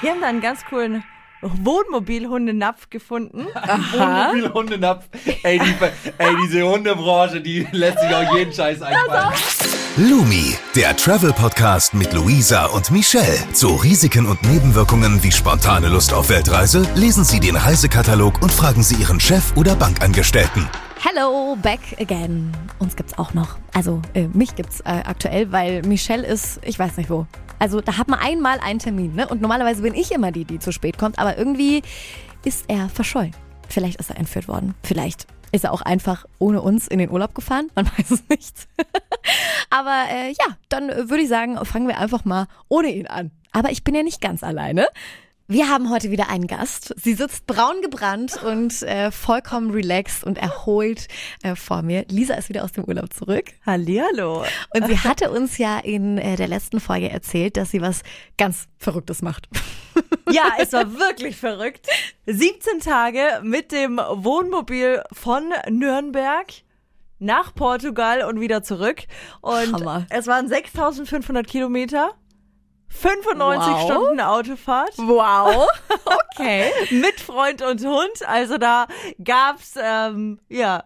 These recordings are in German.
Wir haben da einen ganz coolen Wohnmobilhundenapf gefunden. Wohnmobil-Hundenapf. Ey, die, ey, diese Hundebranche, die lässt sich auch jeden Scheiß einfallen. Lumi, der Travel-Podcast mit Luisa und Michelle. Zu Risiken und Nebenwirkungen wie spontane Lust auf Weltreise lesen Sie den Reisekatalog und fragen Sie Ihren Chef oder Bankangestellten. Hello, back again. Uns gibt's auch noch. Also, äh, mich gibt's äh, aktuell, weil Michelle ist, ich weiß nicht wo. Also, da hat man einmal einen Termin, ne? Und normalerweise bin ich immer die, die zu spät kommt, aber irgendwie ist er verschollen. Vielleicht ist er entführt worden. Vielleicht ist er auch einfach ohne uns in den Urlaub gefahren. Man weiß es nicht. aber äh, ja, dann äh, würde ich sagen, fangen wir einfach mal ohne ihn an. Aber ich bin ja nicht ganz alleine. Wir haben heute wieder einen Gast. Sie sitzt braun gebrannt und äh, vollkommen relaxed und erholt äh, vor mir. Lisa ist wieder aus dem Urlaub zurück. Hallihallo. Und sie hatte uns ja in äh, der letzten Folge erzählt, dass sie was ganz Verrücktes macht. Ja, es war wirklich verrückt. 17 Tage mit dem Wohnmobil von Nürnberg nach Portugal und wieder zurück. Und Hammer. es waren 6500 Kilometer. 95 Wow. Stunden Autofahrt. Wow. Okay. mit Freund und Hund. Also da gab's ähm, ja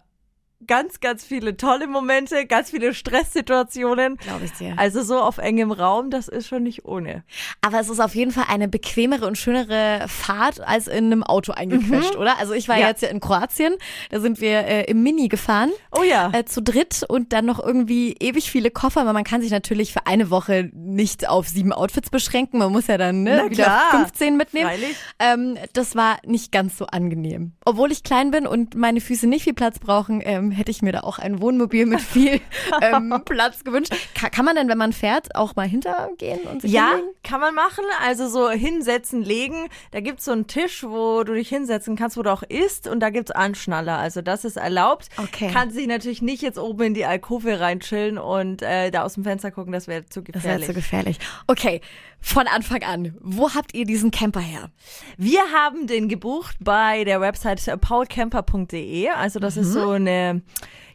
ganz, ganz viele tolle Momente, ganz viele Stresssituationen. Glaube ich dir. Also so auf engem Raum, das ist schon nicht ohne. Aber es ist auf jeden Fall eine bequemere und schönere Fahrt als in einem Auto eingequetscht, oder? Also ich war Ja. jetzt ja in Kroatien, da sind wir äh, im Mini gefahren. Oh ja. Äh, zu dritt und dann noch irgendwie ewig viele Koffer, aber man kann sich natürlich für eine Woche nicht auf sieben Outfits beschränken. Man muss ja dann ne, wieder klar. 15 mitnehmen. Ähm, das war nicht ganz so angenehm. Obwohl ich klein bin und meine Füße nicht viel Platz brauchen, ähm, hätte ich mir da auch ein Wohnmobil mit viel ähm, Platz gewünscht. Ka kann man denn, wenn man fährt, auch mal hintergehen und sich Ja, hinlegen? kann man machen. Also so hinsetzen, legen. Da gibt's so einen Tisch, wo du dich hinsetzen kannst, wo du auch isst. Und da gibt's Anschnaller. Also das ist erlaubt. Okay. Kannst dich natürlich nicht jetzt oben in die Alkove reinchillen und äh, da aus dem Fenster gucken. Das wäre zu Das wäre gefährlich. zu gefährlich. Okay, von Anfang an, wo habt ihr diesen Camper her? Wir haben den gebucht bei der Website paulcamper.de. Also das ist so eine,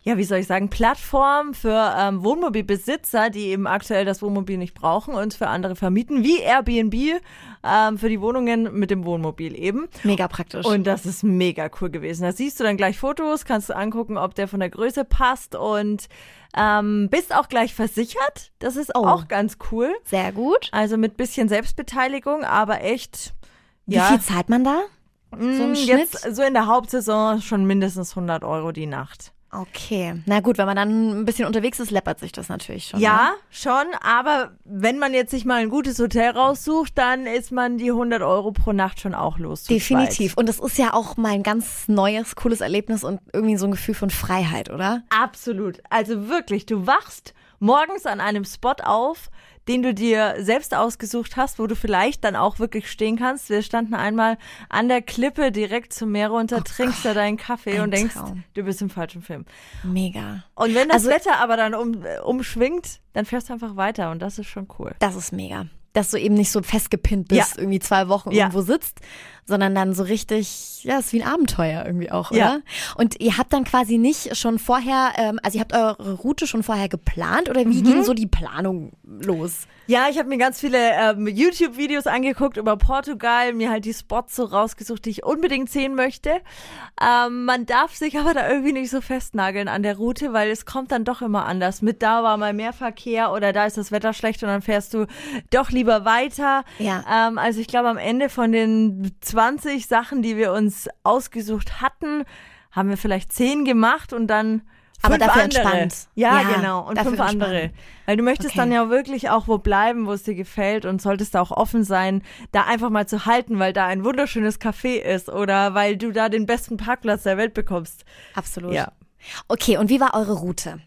ja, wie soll ich sagen, Plattform für ähm, Wohnmobilbesitzer, die eben aktuell das Wohnmobil nicht brauchen und für andere vermieten, wie Airbnb ähm, für die Wohnungen mit dem Wohnmobil eben. Mega praktisch. Und das ist mega cool gewesen. Da siehst du dann gleich Fotos, kannst du angucken, ob der von der Größe passt und ähm, bist auch gleich versichert. Das ist Oh. auch ganz cool. Sehr gut. Also mit bisschen Selbstbeteiligung, aber echt. Wie ja, viel zahlt man da? So Mm? Jetzt so in der Hauptsaison schon mindestens 100 Euro die Nacht. Okay. Na gut, wenn man dann ein bisschen unterwegs ist, läppert sich das natürlich schon. Ja, Ne? schon, aber wenn man jetzt sich mal ein gutes Hotel raussucht, dann ist man die 100 Euro pro Nacht schon auch los. Definitiv. Und das ist ja auch mal ein ganz neues, cooles Erlebnis und irgendwie so ein Gefühl von Freiheit, oder? Absolut. Also wirklich, du wachst morgens an einem Spot auf, den du dir selbst ausgesucht hast, wo du vielleicht dann auch wirklich stehen kannst. Wir standen einmal an der Klippe direkt zum Meer runter, trinkst da deinen Kaffee und denkst, Traum. du bist im falschen Film. Mega. Und wenn das Also- Wetter aber dann um, äh, umschwingt, dann fährst du einfach weiter und das ist schon cool. Das ist mega. Dass du eben nicht so festgepinnt bist, Ja. irgendwie zwei Wochen Ja. irgendwo sitzt, sondern dann so richtig, ja, ist wie ein Abenteuer irgendwie auch, Ja. oder? Und ihr habt dann quasi nicht schon vorher, ähm, also ihr habt eure Route schon vorher geplant oder Mhm. wie ging so die Planung los? Ja, ich habe mir ganz viele ähm, YouTube-Videos angeguckt über Portugal, mir halt die Spots so rausgesucht, die ich unbedingt sehen möchte. Ähm, man darf sich aber da irgendwie nicht so festnageln an der Route, weil es kommt dann doch immer anders. Mit da war mal mehr Verkehr oder da ist das Wetter schlecht und dann fährst du doch lieber weiter. Ja. Ähm, also ich glaube, am Ende von den 20 Sachen, die wir uns ausgesucht hatten, haben wir vielleicht 10 gemacht und dann Aber fünf dafür andere. entspannt. Ja, Ja, genau. Und fünf andere. entspannt. Weil du möchtest Okay. dann ja wirklich auch wo bleiben, wo es dir gefällt und solltest da auch offen sein, da einfach mal zu halten, weil da ein wunderschönes Café ist oder weil du da den besten Parkplatz der Welt bekommst. Absolut. Ja. Okay, und wie war eure Route?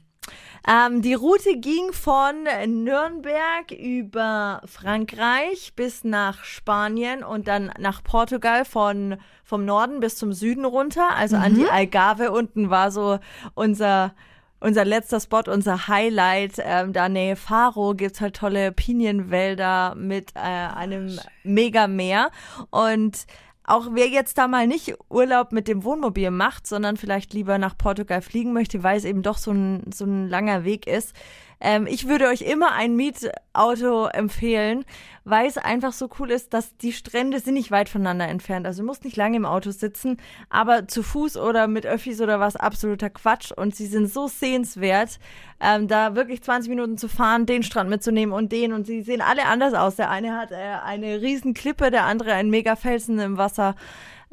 Ähm, die Route ging von Nürnberg über Frankreich bis nach Spanien und dann nach Portugal von vom Norden bis zum Süden runter, also an die Algarve unten war so unser unser letzter Spot, unser Highlight, ähm, da Nähe Faro gibt's halt tolle Pinienwälder mit äh, einem Megameer. Und auch wer jetzt da mal nicht Urlaub mit dem Wohnmobil macht, sondern vielleicht lieber nach Portugal fliegen möchte, weil es eben doch so ein, so ein langer Weg ist, Ähm, ich würde euch immer ein Mietauto empfehlen, weil es einfach so cool ist, dass die Strände sind nicht weit voneinander entfernt. Also du musst nicht lange im Auto sitzen, aber zu Fuß oder mit Öffis oder was absoluter Quatsch. Und sie sind so sehenswert, ähm, da wirklich 20 Minuten zu fahren, den Strand mitzunehmen und den. Und sie sehen alle anders aus. Der eine hat äh, eine riesen Klippe, der andere einen Megafelsen im Wasser.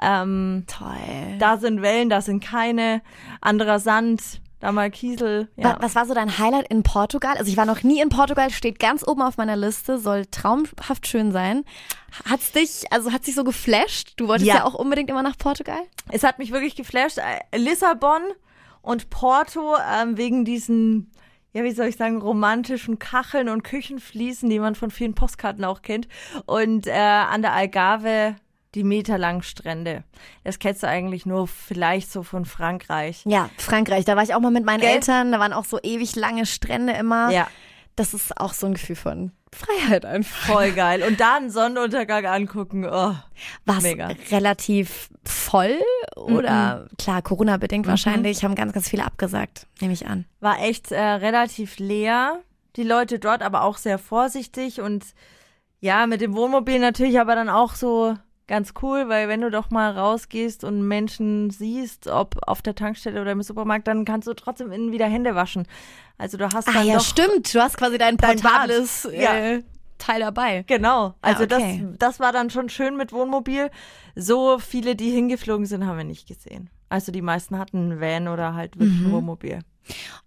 Ähm, Toll. da sind Wellen, da sind keine. Anderer Sand, da mal Kiesel. Ja. Wa- Was war so dein Highlight in Portugal? Also ich war noch nie in Portugal, steht ganz oben auf meiner Liste, soll traumhaft schön sein. Hat's dich, also hat sich so geflasht? Du wolltest ja, Ja. auch unbedingt immer nach Portugal? Es hat mich wirklich geflasht. Äh, Lissabon und Porto ähm, wegen diesen, ja, wie soll ich sagen, romantischen Kacheln und Küchenfliesen, die man von vielen Postkarten auch kennt. Und äh, an der Algarve die meterlangen Strände. Das kennst du eigentlich nur vielleicht so von Frankreich. Ja, Frankreich, da war ich auch mal mit meinen Gell? Eltern, da waren auch so ewig lange Strände immer. Ja, Das ist auch so ein Gefühl von Freiheit einfach. voll geil. Und da einen Sonnenuntergang angucken. Oh. War relativ voll oder klar, Corona-bedingt wahrscheinlich, haben ganz, ganz viele abgesagt, nehme ich an. war echt äh, relativ leer. Die Leute dort aber auch sehr vorsichtig und ja, mit dem Wohnmobil natürlich aber dann auch so ganz cool, weil wenn du doch mal rausgehst und Menschen siehst, ob auf der Tankstelle oder im Supermarkt, dann kannst du trotzdem innen wieder Hände waschen. Also du hast Ah dann ja, doch stimmt, du hast quasi dein Dein portables Ja. äh, Teil dabei. Genau, also okay. das, das war dann schon schön mit Wohnmobil. So viele, die hingeflogen sind, haben wir nicht gesehen. Also die meisten hatten Van oder halt wirklich ein Wohnmobil.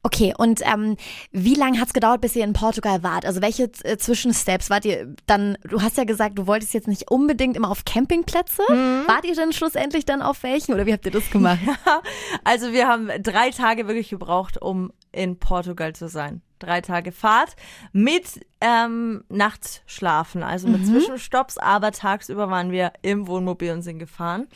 Okay, und ähm, wie lange hat's gedauert, bis ihr in Portugal wart? Also welche äh, Zwischensteps wart ihr dann? Du hast ja gesagt, du wolltest jetzt nicht unbedingt immer auf Campingplätze. Wart ihr denn schlussendlich dann auf welchen oder wie habt ihr das gemacht? Also wir haben drei Tage wirklich gebraucht, um in Portugal zu sein. Drei Tage Fahrt mit ähm, Nachtschlafen, also mit Zwischenstopps, aber tagsüber waren wir im Wohnmobil und sind gefahren.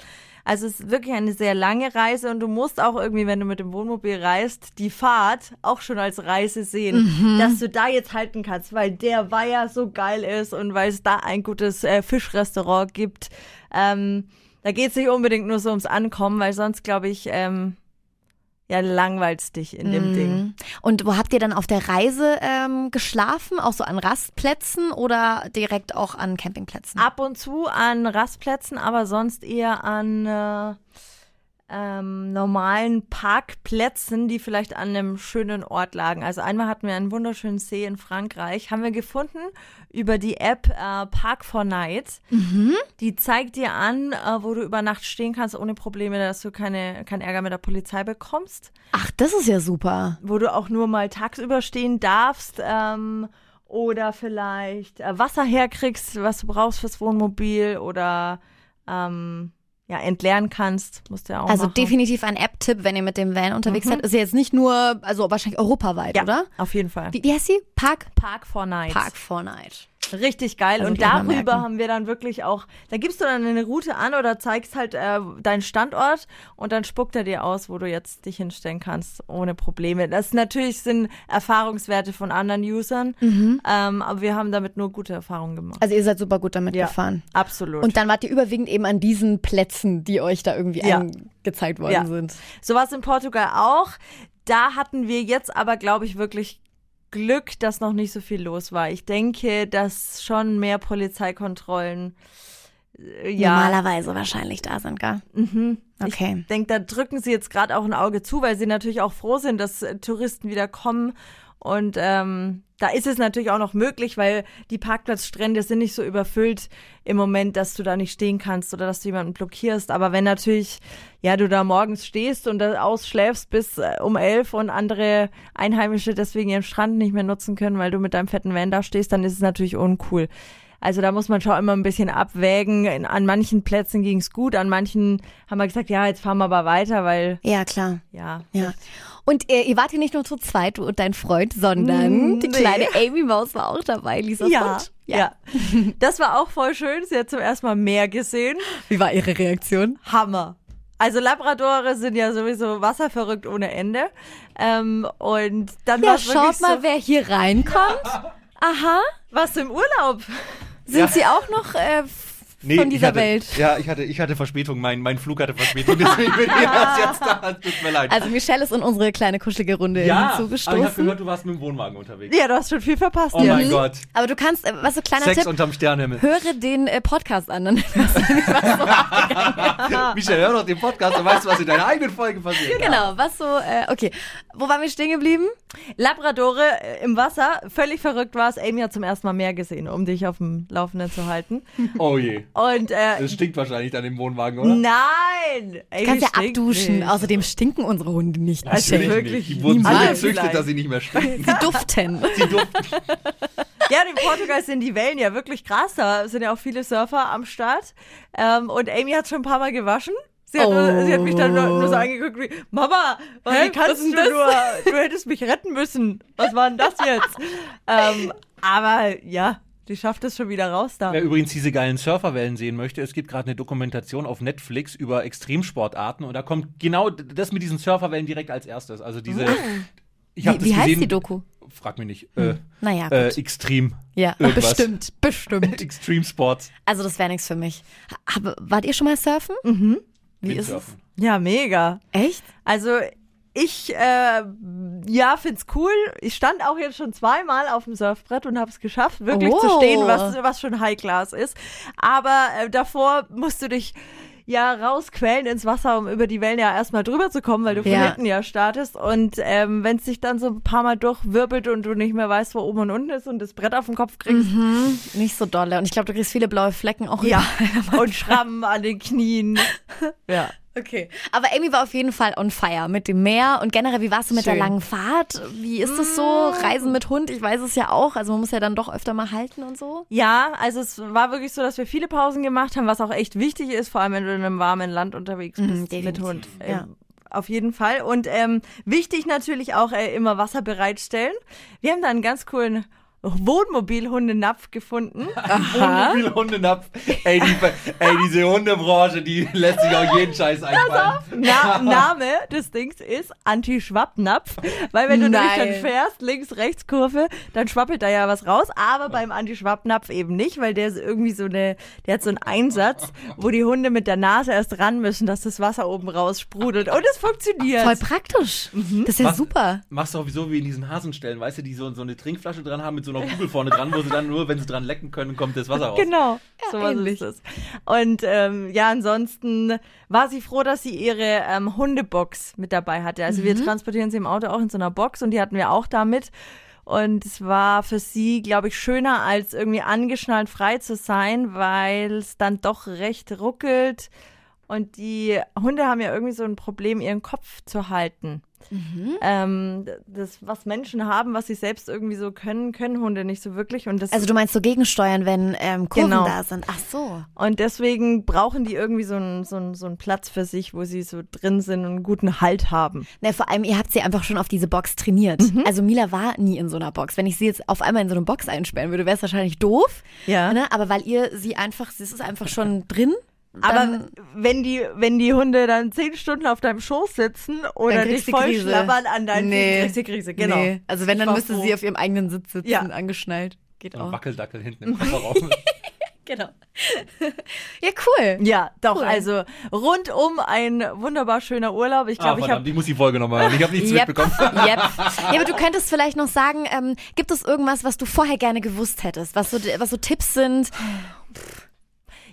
Also es ist wirklich eine sehr lange Reise und du musst auch irgendwie, wenn du mit dem Wohnmobil reist, die Fahrt auch schon als Reise sehen, dass du da jetzt halten kannst, weil der Weiher so geil ist und weil es da ein gutes äh, Fischrestaurant gibt. Ähm, da geht es nicht unbedingt nur so ums Ankommen, weil sonst, glaube ich, ähm, ja, langweilst dich in dem Ding. Mhm. Und wo habt ihr dann auf der Reise ähm, geschlafen? Auch so an Rastplätzen oder direkt auch an Campingplätzen? Ab und zu an Rastplätzen, aber sonst eher an äh, ähm, normalen Parkplätzen, die vielleicht an einem schönen Ort lagen. Also einmal hatten wir einen wunderschönen See in Frankreich, haben wir gefunden über die App äh, Park for Night. Die zeigt dir an, äh, wo du über Nacht stehen kannst ohne Probleme, dass du keine, keinen Ärger mit der Polizei bekommst. Ach, das ist ja super. wo du auch nur mal tagsüber stehen darfst ähm, oder vielleicht äh, Wasser herkriegst, was du brauchst fürs Wohnmobil oder ähm, ja, entleeren kannst, musst du ja auch Also machen. definitiv ein App-Tipp, wenn ihr mit dem Van unterwegs seid. Ist ja jetzt nicht nur, also wahrscheinlich europaweit, ja, oder? auf jeden Fall. Wie, wie heißt sie? Park? Park for Night. Park for Night. Richtig geil. Also und darüber merken. haben wir dann wirklich auch, da gibst du dann eine Route an oder zeigst halt äh, deinen Standort und dann spuckt er dir aus, wo du jetzt dich hinstellen kannst, ohne Probleme. Das natürlich sind Erfahrungswerte von anderen Usern, ähm, aber wir haben damit nur gute Erfahrungen gemacht. Also ihr seid super gut damit Ja. gefahren. Absolut. Und dann wart ihr überwiegend eben an diesen Plätzen, die euch da irgendwie Ja. angezeigt worden Ja. sind. Sowas in Portugal auch. Da hatten wir jetzt aber, glaube ich, wirklich Glück, dass noch nicht so viel los war. Ich denke, dass schon mehr Polizeikontrollen äh, ja. Normalerweise wahrscheinlich da sind, gell? Mhm. Okay. Ich denke, da drücken sie jetzt gerade auch ein Auge zu, weil sie natürlich auch froh sind, dass äh, Touristen wieder kommen. Und ähm, da ist es natürlich auch noch möglich, weil die Parkplatzstrände sind nicht so überfüllt im Moment, dass du da nicht stehen kannst oder dass du jemanden blockierst. Aber wenn natürlich, ja, du da morgens stehst und da ausschläfst bis äh, um elf und andere Einheimische deswegen ihren Strand nicht mehr nutzen können, weil du mit deinem fetten Van da stehst, dann ist es natürlich uncool. Also da muss man schon immer ein bisschen abwägen. In, an manchen Plätzen ging es gut, an manchen haben wir gesagt, ja, jetzt fahren wir aber weiter, weil Ja, klar. ja, Ja. Und äh, ihr wart hier nicht nur zu zweit, du und dein Freund, sondern Mm, die nee. kleine Amy Maus war auch dabei, Lisa Ja, Fund. ja. Das war auch voll schön. Sie hat zum ersten Mal mehr gesehen. Wie war ihre Reaktion? Hammer. Also Labradore sind ja sowieso wasserverrückt ohne Ende. Ähm, und dann Ja, war schaut mal, so, wer hier reinkommt. Aha. was im Urlaub. Sind Ja. sie auch noch äh, Nee, von dieser hatte, Welt. Ja, ich hatte, ich hatte Verspätung. Mein, mein Flug hatte Verspätung. Deswegen bin ich erst jetzt da. Tut mir leid. Also Michelle ist in unsere kleine kuschelige Runde ja, aber ich habe hinzugestoßen. gehört, du warst mit dem Wohnwagen unterwegs. Ja, du hast schon viel verpasst. Oh ja. mein Gott. Aber du kannst, äh, was so kleiner Sex Tipp, unterm Sternenhimmel. höre den äh, Podcast an. Dann weißt du nämlich, was so, Michel, hör doch den Podcast, dann weißt du, was in deiner eigenen Folge passiert. genau, was so, äh, okay. Wo waren wir stehen geblieben? Labradore äh, im Wasser, völlig verrückt war es. Amy hat zum ersten Mal mehr gesehen, um dich auf dem Laufenden zu halten. Oh je. Und äh, Das stinkt wahrscheinlich dann im Wohnwagen, oder? nein! Du kannst ja abduschen. nicht. Außerdem stinken unsere Hunde nicht. Also Michelle. wirklich nicht. Die wurden so gezüchtet, Vielleicht. dass sie nicht mehr stinken. Sie duften. Sie duften. Ja, in Portugal sind die Wellen ja wirklich krass. Da sind ja auch viele Surfer am Start. Ähm, und Amy hat schon ein paar Mal gewaschen. Sie hat, nur, sie hat mich dann nur, nur so angeguckt wie, Mama, Hä, wie kannst du denn nur, du hättest mich retten müssen. Was war denn das jetzt? ähm, aber ja, die schafft es schon wieder raus da. Wer übrigens diese geilen Surferwellen sehen möchte, es gibt gerade eine Dokumentation auf Netflix über Extremsportarten und da kommt genau das mit diesen Surferwellen direkt als erstes. Also diese. Ich hab Wie, wie das heißt gesehen, die Doku? Frag mich nicht. Äh, Naja, äh. Extrem. ja, irgendwas. bestimmt, bestimmt. Extreme Sports. Also das wäre nichts für mich. Hab, wart ihr schon mal surfen? Mhm. Wie ist es? Windsurfen. Ja, mega. Echt? Also ich, äh, ja, find's cool. Ich stand auch jetzt schon zweimal auf dem Surfbrett und habe es geschafft, wirklich Oh. zu stehen, was, was schon High Class ist. Aber äh, davor musst du dich ja rausquälen ins Wasser, um über die Wellen ja erstmal drüber zu kommen, weil du von Ja. hinten ja startest. Und ähm, wenn es sich dann so ein paar Mal durchwirbelt und du nicht mehr weißt, wo oben und unten ist und das Brett auf den Kopf kriegst, Nicht so dolle. Und ich glaube, du kriegst viele blaue Flecken auch ja, und Schrammen an den Knien. Ja. Okay. Aber Amy war auf jeden Fall on fire mit dem Meer und generell, wie warst du mit der Schön. langen Fahrt? Wie ist das so? Reisen mit Hund? Ich weiß es ja auch. Also man muss ja dann doch öfter mal halten und so. Ja, also es war wirklich so, dass wir viele Pausen gemacht haben, was auch echt wichtig ist, vor allem wenn du in einem warmen Land unterwegs bist mit definitiv, Hund. ja. Ähm, Auf jeden Fall. Und ähm, wichtig natürlich auch äh, immer Wasser bereitstellen. Wir haben da einen ganz coolen Wohnmobil-Hundenapf gefunden. Wohnmobil-Hundenapf. Ey, die, ey, diese Hundebranche, die lässt sich auch jeden Scheiß einfallen. Na, Name des Dings ist Anti-Schwappnapf, weil wenn du nämlich dann Nein. fährst, links, rechts Kurve, dann schwappelt da ja was raus, aber beim Anti-Schwappnapf eben nicht, weil der ist irgendwie so eine, der hat so einen Einsatz, wo die Hunde mit der Nase erst ran müssen, dass das Wasser oben raus sprudelt und es funktioniert. Voll praktisch. Das ist ja Was- super. Machst du auch so wie in diesen Hasenstellen, weißt du, die so, so eine Trinkflasche dran haben mit so einer Kugel vorne dran, wo sie dann nur, wenn sie dran lecken können, kommt das Wasser raus. Genau, so was ist es. Und ähm, ja, ansonsten war sie froh, dass sie ihre ähm, Hundebox mit dabei hatte. Also wir transportieren sie im Auto auch in so einer Box und die hatten wir auch da mit. Und es war für sie, glaube ich, schöner, als irgendwie angeschnallt frei zu sein, weil es dann doch recht ruckelt. Und die Hunde haben ja irgendwie so ein Problem, ihren Kopf zu halten. Ähm, das, was Menschen haben, was sie selbst irgendwie so können, können Hunde nicht so wirklich. Und das Also du meinst so gegensteuern, wenn ähm, Kurven Genau. da sind. Ach so. Und deswegen brauchen die irgendwie so einen, so, einen, so einen Platz für sich, wo sie so drin sind und einen guten Halt haben. Na, vor allem, ihr habt sie einfach schon auf diese Box trainiert. Mhm. Also Mila war nie in so einer Box. Wenn ich sie jetzt auf einmal in so eine Box einsperren würde, wäre es wahrscheinlich doof. Ja. Ne? Aber weil ihr sie einfach, sie ist einfach schon drin. Aber wenn die, wenn die Hunde dann zehn Stunden auf deinem Schoß sitzen oder Dann dich voll Krise. schlabbern an deinen Nee. Kriegst du Krise. Genau. Nee. Also wenn, Ich dann müsste froh. sie auf ihrem eigenen Sitz sitzen, Ja. angeschnallt. Geht auch. Wackeldackel hinten im Kofferraum. Genau. ja, cool. Ja, doch, Cool. also rundum ein wunderbar schöner Urlaub. Ich ah, glaube, ich verdammt, habe ich muss die Folge nochmal hören. Ich habe nichts Yep. mitbekommen. Yep. Ja, aber du könntest vielleicht noch sagen, ähm, gibt es irgendwas, was du vorher gerne gewusst hättest, was so, was so Tipps sind?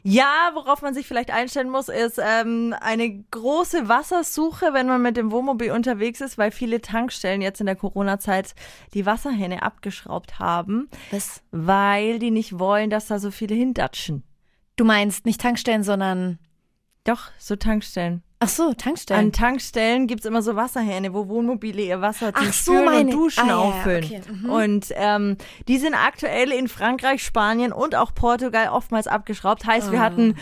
Ja, worauf man sich vielleicht einstellen muss, ist ähm, eine große Wassersuche, wenn man mit dem Wohnmobil unterwegs ist, weil viele Tankstellen jetzt in der Corona-Zeit die Wasserhähne abgeschraubt haben, Was? weil die nicht wollen, dass da so viele hindatschen. Du meinst nicht Tankstellen, sondern Doch, so Tankstellen. Ach so, Tankstellen. An Tankstellen gibt's immer so Wasserhähne, wo Wohnmobile ihr Wasser zum Ach so, Spülen meine- und Duschen ah, ja, auffüllen. okay, mhm. Und ähm, die sind aktuell in Frankreich, Spanien und auch Portugal oftmals abgeschraubt. Heißt, Ah. wir hatten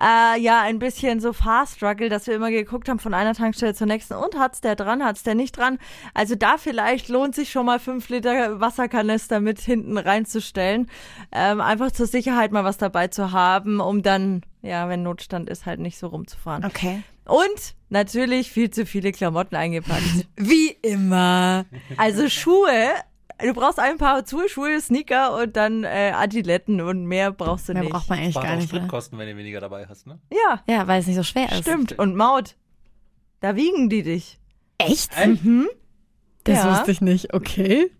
äh, ja ein bisschen so Fast Struggle, dass wir immer geguckt haben von einer Tankstelle zur nächsten und hat's der dran, hat's der nicht dran. Also da vielleicht lohnt sich schon mal fünf Liter Wasserkanister mit hinten reinzustellen, ähm, einfach zur Sicherheit mal was dabei zu haben, um dann ja, wenn Notstand ist, halt nicht so rumzufahren. okay. Und natürlich viel zu viele Klamotten eingepackt. Wie immer. Also Schuhe du brauchst ein paar Zurschuhe, Sneaker und dann äh, Adiletten und mehr brauchst du Mehr nicht. braucht man eigentlich Spart gar auch nicht. Ne? Spritkosten, wenn du weniger dabei hast, ne? ja, Ja, weil es nicht so schwer ist. stimmt. Und Maut, da wiegen die dich. Echt? Mhm. Das Ja. wusste ich nicht. Okay.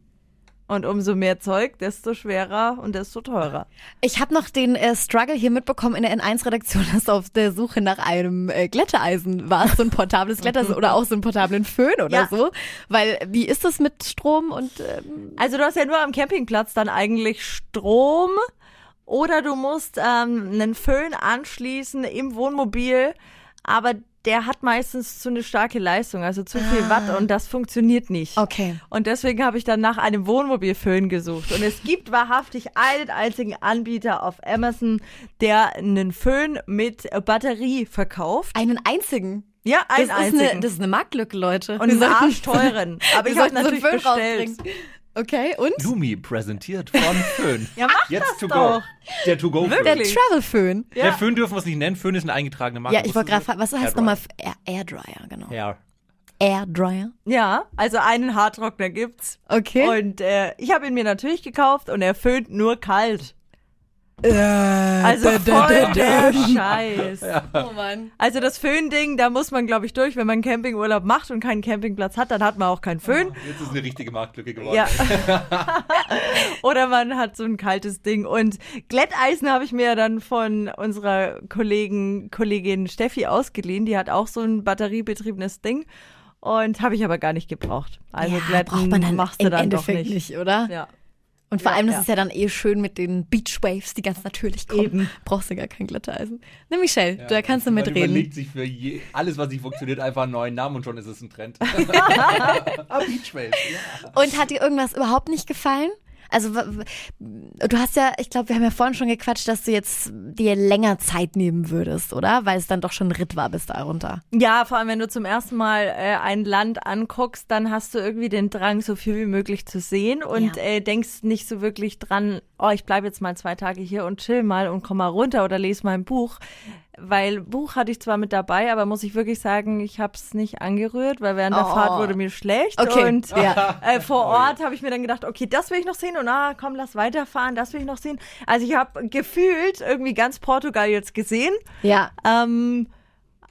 Und umso mehr Zeug, desto schwerer und desto teurer. Ich habe noch den äh, Struggle hier mitbekommen in der N1-Redaktion, dass du auf der Suche nach einem äh, Glätteeisen warst, so ein portables Glätteisen oder auch so einen portablen Föhn oder Ja. so. Weil, wie ist das mit Strom und ähm, Also du hast ja nur am Campingplatz dann eigentlich Strom oder du musst ähm, einen Föhn anschließen im Wohnmobil, aber der hat meistens zu eine starke Leistung, also zu viel Watt und das funktioniert nicht. Okay. Und deswegen habe ich dann nach einem Wohnmobilföhn gesucht. Und es gibt wahrhaftig einen einzigen Anbieter auf Amazon, der einen Föhn mit Batterie verkauft. einen einzigen? Ja, einen das, ist einzigen. eine, das ist eine Marktlücke, Leute. und einen arschteuren. Aber ich habe so natürlich Föhn bestellt. rausbringen. Okay, und? Lumi präsentiert von Föhn. Ja, mach Jetzt das to doch. go. Der to go Der Föhn. Wirklich? Travel-Föhn. Ja. Der Föhn dürfen wir es nicht nennen. Föhn ist eine eingetragene Marke. Ja, ich wollte gerade fragen, was heißt nochmal Air, Airdryer, genau. Sie? Ja. Airdryer. Ja, also einen Haartrockner gibt's. Okay. Und äh, ich habe ihn mir natürlich gekauft und er föhnt nur kalt. Äh, Also voll der Scheiß. Oh Mann. Also das Föhnding, da muss man, glaube ich, durch. Wenn man Campingurlaub macht und keinen Campingplatz hat, dann hat man auch keinen Föhn. Jetzt ist eine richtige Marktlücke geworden. Ja. Oder man hat so ein kaltes Ding. Und Glätteisen habe ich mir dann von unserer Kollegen, Kollegin Steffi ausgeliehen. Die hat auch so ein batteriebetriebenes Ding. Und habe ich aber gar nicht gebraucht. Also ja, Glätten braucht man dann machst du dann Endeffekt doch nicht. oder? Ja. Und vor Ja, allem, das ja. ist ja dann eh schön mit den Beachwaves, die ganz natürlich kommen. Eben. Brauchst du gar kein Glätteisen. Ne, Michelle, Ja, da kannst du man mitreden. überlegt sich für je, alles, was nicht funktioniert, einfach einen neuen Namen und schon ist es ein Trend. ah, Beachwave. Ja. Und hat dir irgendwas überhaupt nicht gefallen? Also, du hast ja, ich glaube, wir haben ja vorhin schon gequatscht, dass du jetzt dir länger Zeit nehmen würdest, oder? Weil es dann doch schon ein Ritt war bis da runter. Ja, vor allem, wenn du zum ersten Mal äh, ein Land anguckst, dann hast du irgendwie den Drang, so viel wie möglich zu sehen und Ja. äh, denkst nicht so wirklich dran, oh, ich bleibe jetzt mal zwei Tage hier und chill mal und komm mal runter oder lese mal ein Buch. Weil Buch hatte ich zwar mit dabei, aber muss ich wirklich sagen, ich habe es nicht angerührt, weil während der Oh. Fahrt wurde mir schlecht. Okay, Und ja. äh, vor Ort habe ich mir dann gedacht, okay, das will ich noch sehen und ah, komm, lass weiterfahren, das will ich noch sehen. Also ich habe gefühlt irgendwie ganz Portugal jetzt gesehen. Ja. Ähm,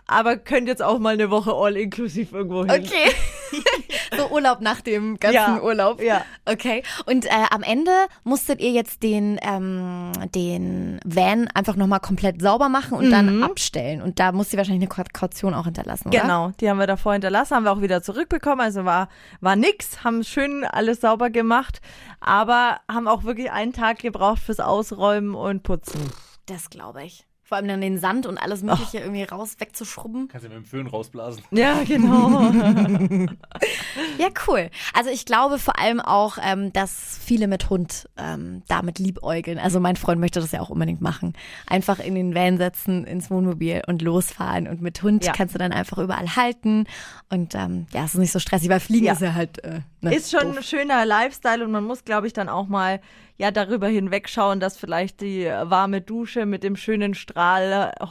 aber könnt jetzt auch mal eine Woche all inklusiv irgendwo hin. Okay. so Urlaub nach dem ganzen Ja, Urlaub. ja. Okay. Und äh, am Ende musstet ihr jetzt den, ähm, den Van einfach nochmal komplett sauber machen und dann abstellen. Und da muss sie wahrscheinlich eine Kau- Kaution auch hinterlassen, oder? Genau, die haben wir davor hinterlassen, haben wir auch wieder zurückbekommen. Also war, war nix, haben schön alles sauber gemacht, aber haben auch wirklich einen Tag gebraucht fürs Ausräumen und Putzen. Das glaube ich. Vor allem dann den Sand und alles Mögliche irgendwie raus wegzuschrubben. Kannst du mit dem Föhn rausblasen. Ja, genau. Ja, cool. Also ich glaube vor allem auch, ähm, dass viele mit Hund ähm, damit liebäugeln. Also mein Freund möchte das ja auch unbedingt machen. Einfach in den Van setzen, ins Wohnmobil und losfahren. Und mit Hund Ja. kannst du dann einfach überall halten. Und ähm, ja, es ist nicht so stressig, weil Fliegen Ja. ist ja halt äh, ne, Ist schon doof. ein schöner Lifestyle und man muss, glaube ich, dann auch mal ja darüber hinwegschauen, dass vielleicht die warme Dusche mit dem schönen Strahl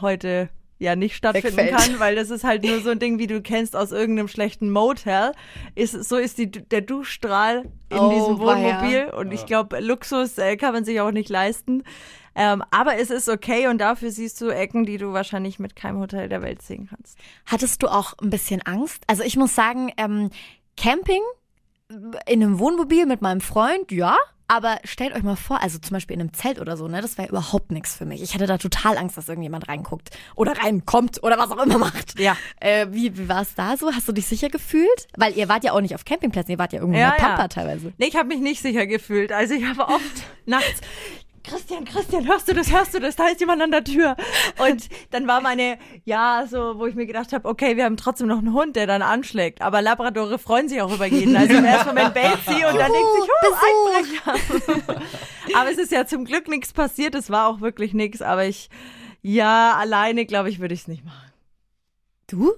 heute ja nicht stattfinden Wegfällt. kann, weil das ist halt nur so ein Ding, wie du kennst aus irgendeinem schlechten Motel. Ist, so ist die, der Duschstrahl in Oh, diesem. Wohnmobil und ich glaube, Luxus äh, kann man sich auch nicht leisten. Ähm, aber es ist okay und dafür siehst du Ecken, die du wahrscheinlich mit keinem Hotel der Welt sehen kannst. Hattest du auch ein bisschen Angst? Also ich muss sagen, ähm, Camping in einem Wohnmobil mit meinem Freund, ja. Aber stellt euch mal vor, also zum Beispiel in einem Zelt oder so, ne, das wäre überhaupt nichts für mich. Ich hatte da total Angst, dass irgendjemand reinguckt oder reinkommt oder was auch immer macht. Ja. Äh, wie wie war es da so? Hast du dich sicher gefühlt? Weil ihr wart ja auch nicht auf Campingplätzen, ihr wart ja irgendwo Ja, in der Pampa ja. teilweise. Nee, ich habe mich nicht sicher gefühlt. Also ich habe oft nachts. Christian, Christian, hörst du das, hörst du das? Da ist jemand an der Tür. Und dann war meine, ja, so, wo ich mir gedacht habe, okay, wir haben trotzdem noch einen Hund, der dann anschlägt. Aber Labradore freuen sich auch über jeden. Also im ersten Moment bellt sie und dann denkt sich, oh, Einbrecher. aber es ist ja zum Glück nichts passiert. Es war auch wirklich nichts. Aber ich, ja, alleine, glaube ich, würde ich es nicht machen. Du?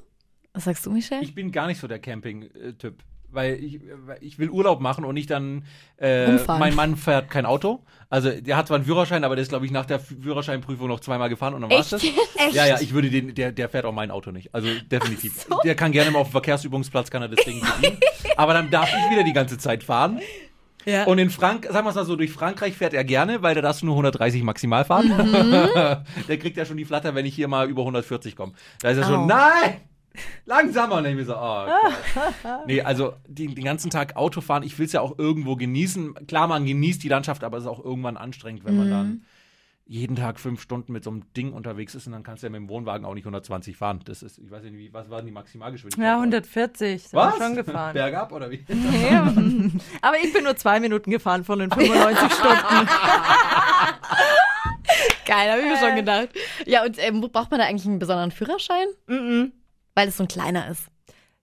Was sagst du, Michelle? Ich bin gar nicht so der Camping-Typ. Weil ich, weil ich will Urlaub machen und nicht dann. Äh, mein Mann fährt kein Auto. Also der hat zwar einen Führerschein, aber der ist, glaube ich, nach der Führerscheinprüfung noch zweimal gefahren und dann war's das. Echt? Ja, ja, ich würde den, der, der fährt auch mein Auto nicht. Also definitiv. Der kann gerne mal auf dem Verkehrsübungsplatz, kann er das Ding bedienen. Aber dann darf ich wieder die ganze Zeit fahren. Ja. Und in Frank, sagen wir es mal so, durch Frankreich fährt er gerne, weil da darfst du nur 130 maximal fahren. Mhm. der kriegt ja schon die Flatter, wenn ich hier mal über 140 komme. Da ist er Au. so, nein! Langsamer. Und ich mir so, oh Gott. Nee, also die, den ganzen Tag Auto fahren, ich will es ja auch irgendwo genießen. Klar, man genießt die Landschaft, aber es ist auch irgendwann anstrengend, wenn Mhm. man dann jeden Tag fünf Stunden mit so einem Ding unterwegs ist und dann kannst du ja mit dem Wohnwagen auch nicht 120 fahren. Das ist, ich weiß nicht, wie, was war denn die Maximalgeschwindigkeit? Ja, 140 sind Was? schon gefahren. Bergab oder wie? Ja. Aber ich bin nur zwei Minuten gefahren von den 95 Stunden. Geil, habe ich mir schon gedacht. Ja, und ähm, braucht man da eigentlich einen besonderen Führerschein? Mhm. Weil es so ein kleiner ist.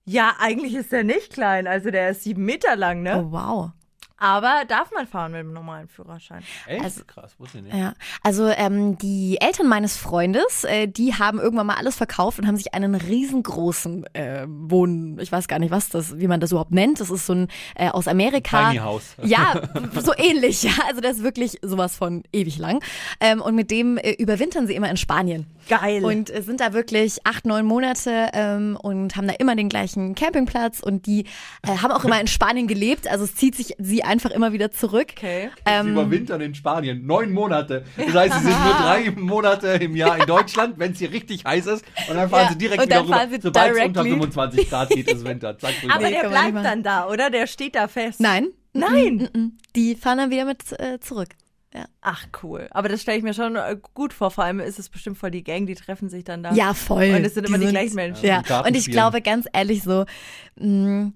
Ja, eigentlich ist der nicht klein. Also der ist sieben Meter lang, ne? Oh, wow. Aber darf man fahren mit dem normalen Führerschein? Echt? Also- Krass, wusste ich nicht. Ja, also ähm, die Eltern meines Freundes, äh, die haben irgendwann mal alles verkauft und haben sich einen riesengroßen äh, Wohn, ich weiß gar nicht, was das, wie man das überhaupt nennt. Das ist so ein äh, aus Amerika. Tiny House. Ja, so ähnlich. Ja, also das ist wirklich sowas von ewig lang. Ähm, und mit dem äh, überwintern sie immer in Spanien. Geil. Und äh, sind da wirklich acht, neun Monate ähm, und haben da immer den gleichen Campingplatz und die äh, haben auch immer in Spanien gelebt. Also es zieht sich sie einfach immer wieder zurück. okay. Sie Ähm, überwintern in Spanien. Neun Monate. Das heißt, sie sind nur drei Monate im Jahr in Deutschland, wenn es hier richtig heiß ist. Und dann fahren Ja, sie direkt und wieder dann fahren rüber. sie Sobald es unter directly. 25 Grad geht, ist Winter. Zack. Aber Nee, der bleibt dann da, oder? Der steht da fest. Nein. Nein. Mm, mm. Die fahren dann wieder mit äh, zurück. Ach, cool. Aber das stelle ich mir schon äh, gut vor. Vor allem ist es bestimmt voll die Gang, die treffen sich dann da. Ja, voll. Und es sind immer die gleichen Menschen. Ja, Die und ich glaube ganz ehrlich so, mh,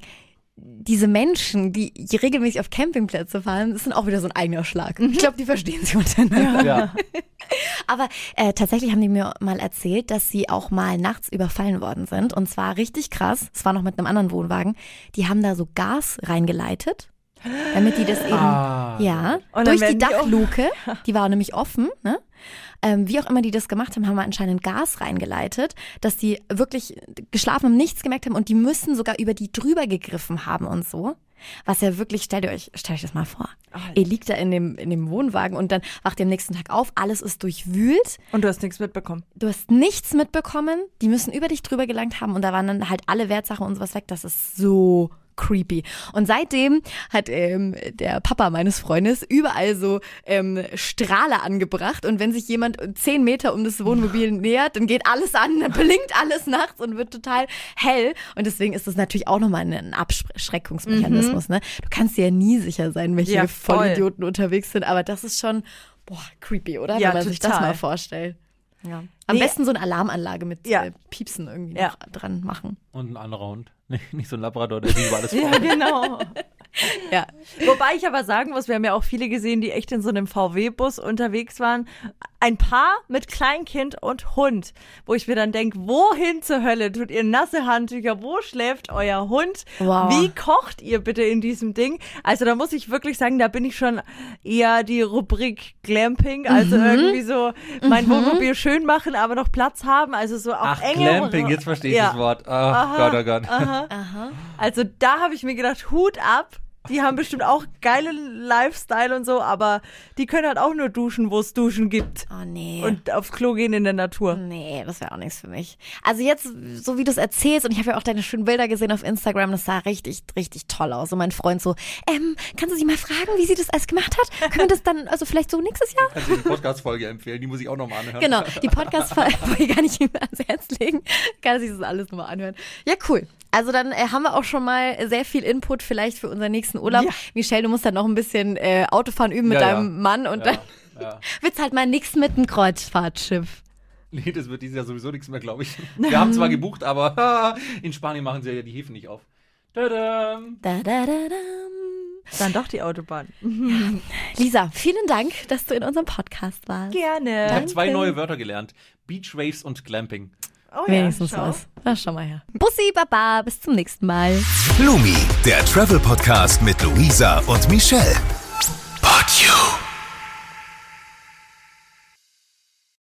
diese Menschen, die regelmäßig auf Campingplätze fahren, das sind auch wieder so ein eigener Schlag. Ich glaube, die verstehen sich untereinander. Ja. Aber äh, tatsächlich haben die mir mal erzählt, dass sie auch mal nachts überfallen worden sind. Und zwar richtig krass. Es war noch mit einem anderen Wohnwagen. Die haben da so Gas reingeleitet, damit die das eben, Ah. ja, Und durch die werden die Dachluke, die war nämlich offen, ne? Ähm, wie auch immer die das gemacht haben, haben wir anscheinend Gas reingeleitet, dass die wirklich geschlafen haben, nichts gemerkt haben und die müssen sogar über die drüber gegriffen haben und so. Was ja wirklich, stellt ihr euch, stellt euch das mal vor. Ihr liegt da in dem, in dem Wohnwagen und dann wacht ihr am nächsten Tag auf, alles ist durchwühlt, Und du hast nichts mitbekommen. du hast nichts mitbekommen, die müssen über dich drüber gelangt haben und da waren dann halt alle Wertsachen und sowas weg. Das ist so creepy. Und seitdem hat ähm, der Papa meines Freundes überall so ähm, Strahler angebracht und wenn sich jemand zehn Meter um das Wohnmobil nähert, dann geht alles an, dann blinkt alles nachts und wird total hell. Und deswegen ist das natürlich auch nochmal ein Abschreckungsmechanismus. Ne? Du kannst dir ja nie sicher sein, welche Ja, voll. Vollidioten unterwegs sind, aber das ist schon boah, creepy, oder? Ja, wenn man sich das total. mal vorstellt. Ja. Am Nee. besten so eine Alarmanlage mit Ja. äh, Piepsen irgendwie Ja. noch dran machen. Und ein anderer Hund. Nee, nicht so ein Labrador, der über alles Ja, genau. Ja. Wobei ich aber sagen muss, wir haben ja auch viele gesehen, die echt in so einem VW-Bus unterwegs waren. Ein Paar mit Kleinkind und Hund, wo ich mir dann denke, wohin zur Hölle tut ihr nasse Handtücher? Wo schläft euer Hund? Wow. Wie kocht ihr bitte in diesem Ding? Also da muss ich wirklich sagen, da bin ich schon eher die Rubrik Glamping, also Mhm. irgendwie so mein Wohnmobil schön machen, aber noch Platz haben, also so auch Ach, enge Glamping, jetzt verstehe ich Ja. das Wort. Oh Gott, oh Gott. Aha. Also da habe ich mir gedacht, Hut ab. Die haben bestimmt auch geile Lifestyle und so, aber die können halt auch nur duschen, wo es Duschen gibt. Oh nee. Und aufs Klo gehen in der Natur. Nee, das wäre auch nichts für mich. Also jetzt, so wie du es erzählst, und ich habe ja auch deine schönen Bilder gesehen auf Instagram, das sah richtig, richtig toll aus. Und mein Freund so, ähm, kannst du sie mal fragen, wie sie das alles gemacht hat? Können wir das dann, also vielleicht so nächstes Jahr? Kannst du die Podcast-Folge empfehlen? Die muss ich auch nochmal anhören. Genau, die Podcast-Folge kann ich ihm ans Herz legen. Kann sich das alles nochmal anhören. Ja, cool. Also dann äh, haben wir auch schon mal sehr viel Input vielleicht für unseren nächsten Urlaub. Ja. Michelle, du musst dann noch ein bisschen äh, Autofahren üben mit Ja, ja. deinem Mann und dann Ja, ja. wird's halt mal nix mit einem Kreuzfahrtschiff. Nee, das wird dieses Jahr sowieso nichts mehr, glaube ich. Wir haben zwar gebucht, aber in Spanien machen sie ja die Häfen nicht auf. Tadam. Da, da, da, da. Dann doch die Autobahn. Lisa, vielen Dank, dass du in unserem Podcast warst. Ich Gerne. habe zwei neue Wörter gelernt. Beach Waves und Glamping. Oh ja, Wenigstens schau. was. Na, schau mal her. Bussi, Baba, bis zum nächsten Mal. Blumi, der Travel Podcast mit Luisa und Michelle. Pod you.